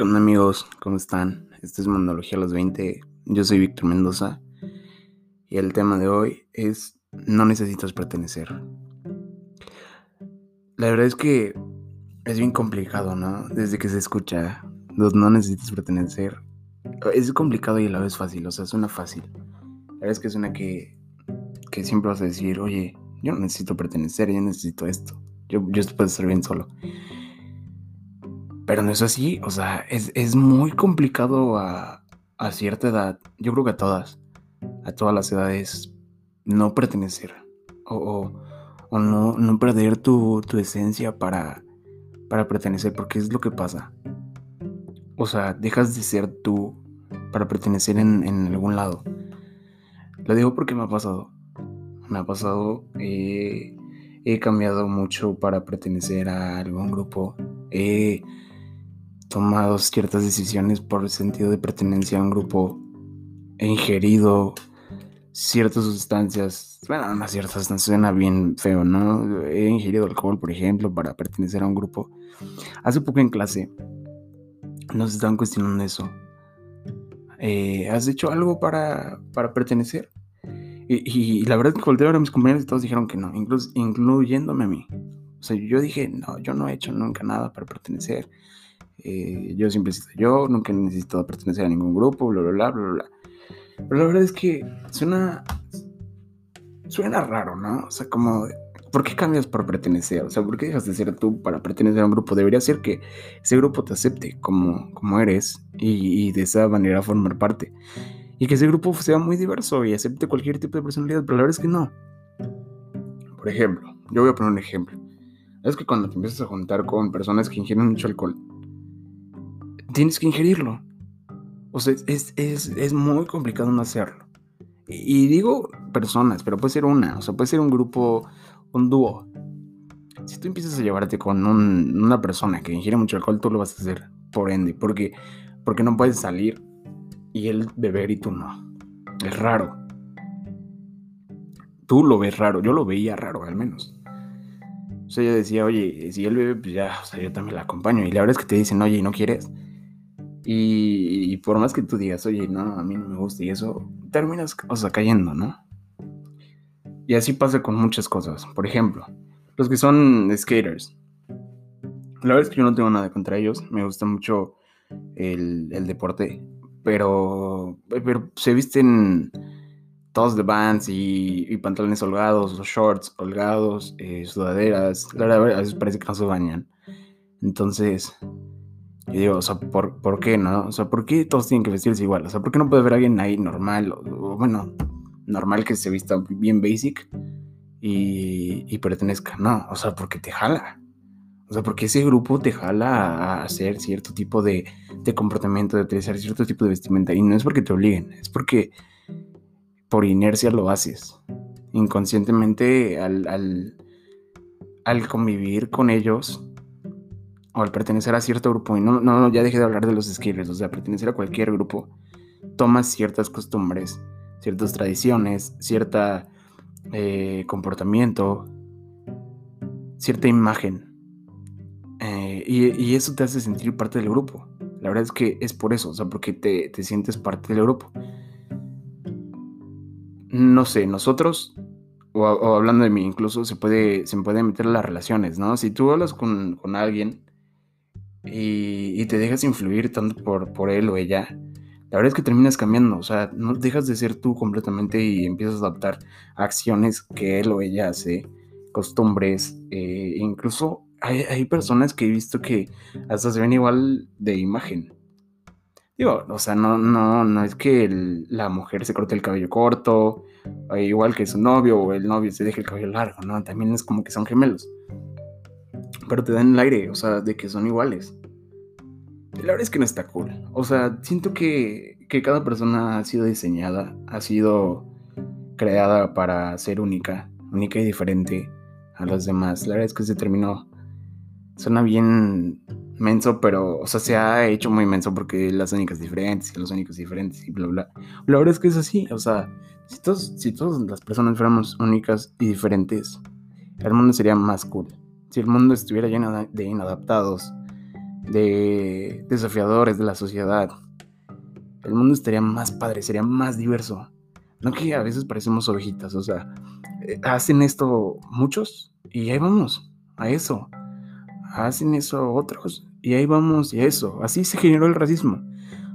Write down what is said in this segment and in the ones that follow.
¿Qué onda amigos? ¿Cómo están? Esto es Monología a los 20. Yo soy Víctor Mendoza y el tema de hoy es no necesitas pertenecer. La verdad es que es bien complicado, ¿no? Desde que se escucha los no necesitas pertenecer. Es complicado y a la vez fácil, o sea, suena fácil. La verdad es que suena que, que siempre vas a decir, oye, yo no necesito pertenecer, yo necesito esto. Yo, yo puedo estar bien solo. Pero no es así, o sea, es, muy complicado a, cierta edad, yo creo que a todas, a todas las edades, no pertenecer o, no, no, perder tu, esencia para, para pertenecer, porque es lo que pasa. O sea, dejas de ser tú para pertenecer en, en algún lado. Lo digo porque me ha pasado. Me ha pasado, he cambiado mucho para pertenecer a algún grupo. He tomado ciertas decisiones por el sentido de pertenencia a un grupo, he ingerido ciertas sustancias, bueno, no ciertas suena bien feo, ¿no? He ingerido alcohol, por ejemplo, para pertenecer a un grupo. Hace poco en clase nos estaban cuestionando eso. Eh, ¿Has hecho algo para, para pertenecer? Y, la verdad que volteé a mis compañeros y todos dijeron que no, incluso, incluyéndome a mí. O sea, yo dije, no, yo no he hecho nunca nada para pertenecer. Eh, yo siempre he yo, nunca he necesitado pertenecer a ningún grupo, bla, bla, bla, bla, bla. Pero la verdad es que suena, suena raro, ¿no? O sea, como, ¿por qué cambias por pertenecer? O sea, ¿por qué dejas de ser tú para pertenecer a un grupo? Debería ser que ese grupo te acepte como, como eres y, y de esa manera formar parte. Y que ese grupo sea muy diverso y acepte cualquier tipo de personalidad, pero la verdad es que no. Por ejemplo, yo voy a poner un ejemplo. Es que cuando te empiezas a juntar con personas que ingieren mucho alcohol, tienes que ingerirlo. O sea, es, muy complicado no hacerlo. Y, digo personas, pero puede ser una, o sea, puede ser un grupo, un dúo. Si tú empiezas a llevarte con una persona que ingiere mucho alcohol, tú lo vas a hacer, por ende, porque, porque no puedes salir y él beber y tú no. Es raro. Tú lo ves raro, yo lo veía raro al menos. O sea, yo decía, oye, si él bebe, pues ya, o sea, yo también la acompaño. Y la verdad es que te dicen, oye, ¿no quieres? Y, por más que tú digas, oye, no, a mí no me gusta y eso, terminas, o sea, cayendo, ¿no? Y así pasa con muchas cosas. Por ejemplo, los que son skaters. La verdad es que yo no tengo nada contra ellos. Me gusta mucho el, deporte. Pero, pero se visten todos de bands y, pantalones holgados, o shorts holgados, eh, sudaderas. La verdad, a veces parece que no se bañan. Entonces, y digo, o sea, ¿por, ¿por, qué no? O sea, ¿por qué todos tienen que vestirse igual? O sea, ¿por qué no puede haber alguien ahí normal? O, bueno, normal que se vista bien basic y, y, pertenezca. No, o sea, porque te jala. O sea, porque ese grupo te jala a hacer cierto tipo de, de comportamiento, de utilizar cierto tipo de vestimenta. Y no es porque te obliguen, es porque por inercia lo haces. Inconscientemente al, al, al convivir con ellos o al pertenecer a cierto grupo, y no, no, ya dejé de hablar de los skillers, o sea, pertenecer a cualquier grupo, tomas ciertas costumbres, ciertas tradiciones, cierta eh, comportamiento, cierta imagen. Eh, y, eso te hace sentir parte del grupo. La verdad es que es por eso, o sea, porque te, te sientes parte del grupo. No sé, nosotros o, hablando de mí, incluso se puede, se puede meter las relaciones, ¿no? Si tú hablas con, con alguien y, te dejas influir tanto por, por él o ella, la verdad es que terminas cambiando, o sea, no dejas de ser tú completamente y empiezas a adaptar acciones que él o ella hace, costumbres, eh, incluso hay, hay, personas que he visto que hasta se ven igual de imagen. Digo, o sea, no, no, no es que la mujer se corte el cabello corto, igual que su novio o el novio se deje el cabello largo, ¿no? También es como que son gemelos pero te dan el aire, o sea, de que son iguales. La verdad es que no está cool. O sea, siento que, cada persona ha sido diseñada, ha sido creada para ser única, única y diferente a los demás. La verdad es que se terminó. Suena bien menso, pero, o sea, se ha hecho muy menso porque las únicas diferentes los únicos diferentes y bla, bla. La verdad es que es así, o sea, si, todos, si todas las personas fuéramos únicas y diferentes, el mundo sería más cool si el mundo estuviera lleno de inadaptados, de desafiadores de la sociedad, el mundo estaría más padre, sería más diverso. No que a veces parecemos ovejitas, o sea, eh, hacen esto muchos y ahí vamos, a eso. Hacen eso otros y ahí vamos y a eso. Así se generó el racismo.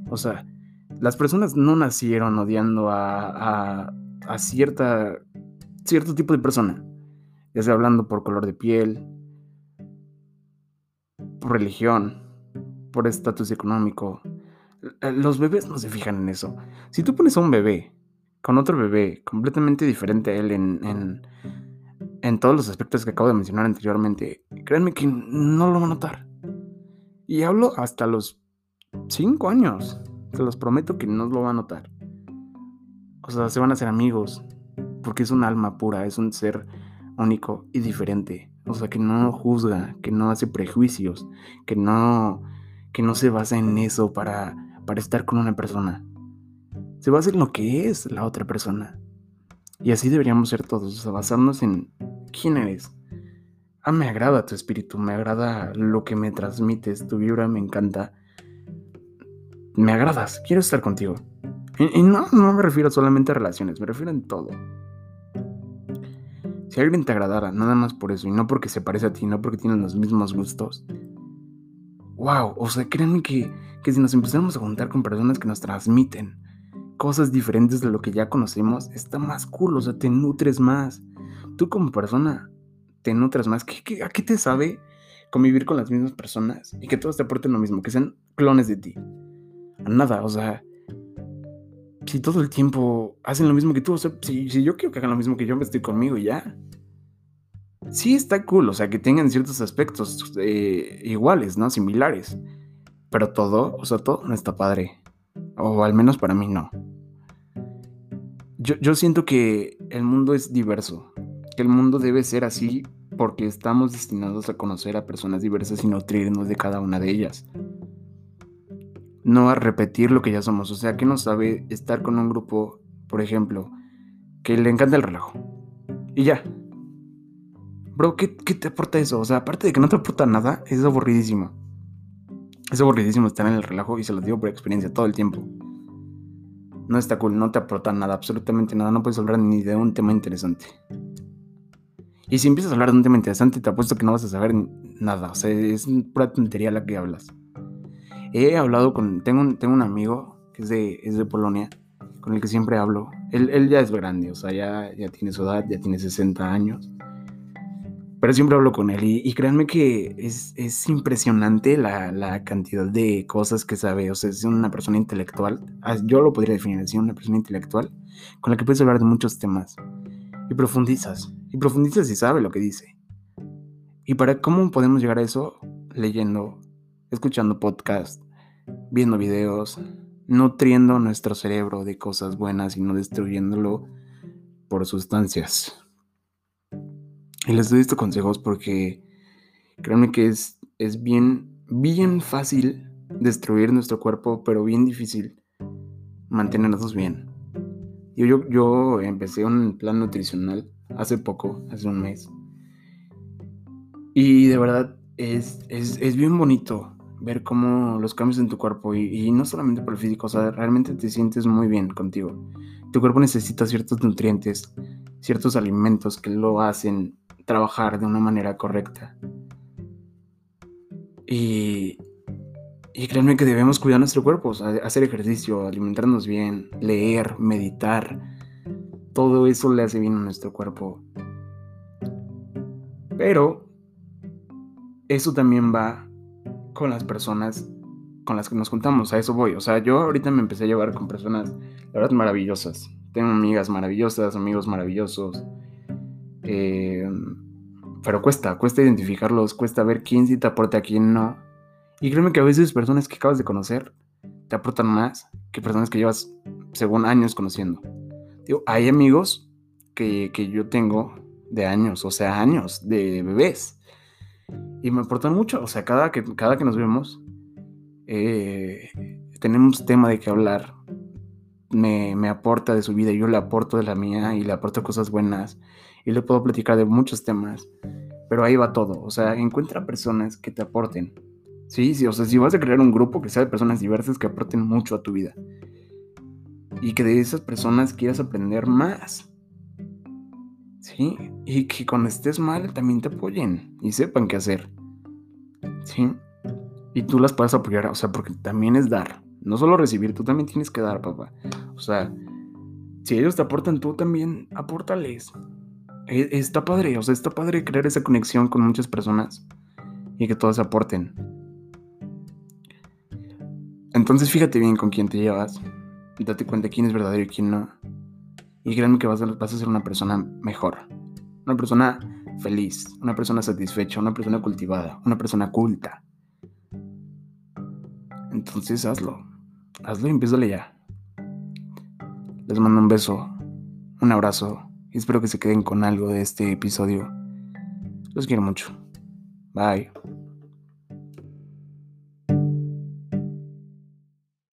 O sea, las personas no nacieron odiando a, a, cierta, cierto tipo de persona. Ya sea hablando por color de piel, religión, por estatus económico. Eh, los bebés no se fijan en eso. Si tú pones a un bebé con otro bebé completamente diferente a él en, en, todos los aspectos que acabo de mencionar anteriormente, créanme que no lo va a notar. Y hablo hasta los 5 años. Se los prometo que no lo va a notar. O sea, se van a hacer amigos. Porque es un alma pura, es un ser único y diferente. O sea, que no juzga, que no hace prejuicios, que no, que no se basa en eso para, para estar con una persona se basa en lo que es la otra persona. Y así deberíamos ser todos, o sea, basarnos en quién eres. Ah, me agrada tu espíritu, me agrada lo que me transmites, tu vibra me encanta. Me agradas, quiero estar contigo. Y, no, no me refiero solamente a relaciones, me refiero en todo. Si alguien te agradara, nada más por eso, y no porque se parece a ti, no porque tienen los mismos gustos. Wow, o sea, créanme que, que si nos empezamos a juntar con personas que nos transmiten, cosas diferentes de lo que ya conocemos, está más cool, o sea, te nutres más. Tú como persona te nutres más. ¿Qué, a qué te sabe convivir con las mismas personas y que todos te aporten lo mismo, que sean clones de ti? A nada, o sea, si todo el tiempo hacen lo mismo que tú, o sea, si, yo quiero que hagan lo mismo que yo, estoy conmigo y ya. Sí está cool, o sea, que tengan ciertos aspectos eh, iguales, ¿no? Similares. Pero todo, o sea, todo no está padre. O al menos para mí no. Yo, siento que el mundo es diverso, que el mundo debe ser así porque estamos destinados a conocer a personas diversas y nutrirnos de cada una de ellas. No a repetir lo que ya somos, o sea, que no sabe estar con un grupo, por ejemplo, que le encanta el relajo. Y ya. Bro, ¿qué, ¿qué, te aporta eso? O sea, aparte de que no te aporta nada, es aburridísimo. Es aburridísimo estar en el relajo y se lo digo por experiencia todo el tiempo. No está cool, no te aporta nada, absolutamente nada, no puedes hablar ni de un tema interesante. Y si empiezas a hablar de un tema interesante, te apuesto que no vas a saber nada, o sea, es pura tontería la que hablas. He hablado con, tengo un, tengo un amigo que es de, es de Polonia, con el que siempre hablo. Él, él ya es grande, o sea, ya, ya tiene su edad, ya tiene 60 años pero siempre hablo con él y, créanme que es, impresionante la, cantidad de cosas que sabe. O sea, es una persona intelectual. Yo lo podría definir así, una persona intelectual con la que puedes hablar de muchos temas. Y profundizas. Y profundizas y sabe lo que dice. ¿Y para cómo podemos llegar a eso? Leyendo, escuchando podcasts, viendo videos, nutriendo nuestro cerebro de cosas buenas y no destruyéndolo por sustancias. Y les doy estos consejos porque créanme que es, es bien, bien fácil destruir nuestro cuerpo, pero bien difícil mantenernos bien. Yo, yo, yo empecé un plan nutricional hace poco, hace un mes. Y de verdad es, es, bien bonito ver cómo los cambios en tu cuerpo y, y, no solamente por el físico, o sea, realmente te sientes muy bien contigo. Tu cuerpo necesita ciertos nutrientes, ciertos alimentos que lo hacen trabajar de una manera correcta. Y, y créanme que debemos cuidar nuestro cuerpo, hacer ejercicio, alimentarnos bien, leer, meditar. Todo eso le hace bien a nuestro cuerpo. Pero eso también va con las personas con las que nos juntamos, a eso voy. O sea, yo ahorita me empecé a llevar con personas, la verdad, maravillosas. Tengo amigas maravillosas, amigos maravillosos. Eh, pero cuesta, cuesta identificarlos, cuesta ver quién sí te aporta, quién no. Y créeme que a veces personas que acabas de conocer te aportan más que personas que llevas según años conociendo. Digo, hay amigos que, yo tengo de años, o sea, años de bebés. Y me aportan mucho, o sea, cada que, cada que nos vemos, eh, tenemos tema de qué hablar. Me, me aporta de su vida, yo le aporto de la mía y le aporto cosas buenas y le puedo platicar de muchos temas, pero ahí va todo, o sea, encuentra personas que te aporten, Sí, sí, o sea, si vas a crear un grupo que sea de personas diversas que aporten mucho a tu vida. Y que de esas personas quieras aprender más. Sí, y que cuando estés mal también te apoyen y sepan qué hacer. Sí, y tú las puedes apoyar, o sea, porque también es dar. No solo recibir, tú también tienes que dar, papá. O sea, si ellos te aportan, tú también apórtales. E, está padre, o sea, está padre crear esa conexión con muchas personas y que todos aporten. Entonces fíjate bien con quién te llevas. Date cuenta quién es verdadero y quién no. Y créanme que vas a, a ser una persona mejor. Una persona feliz, una persona satisfecha, una persona cultivada, una persona culta. Entonces hazlo. Hazlo y empiézale ya. Les mando un beso, un abrazo espero que se queden con algo de este episodio. Los quiero mucho. Bye.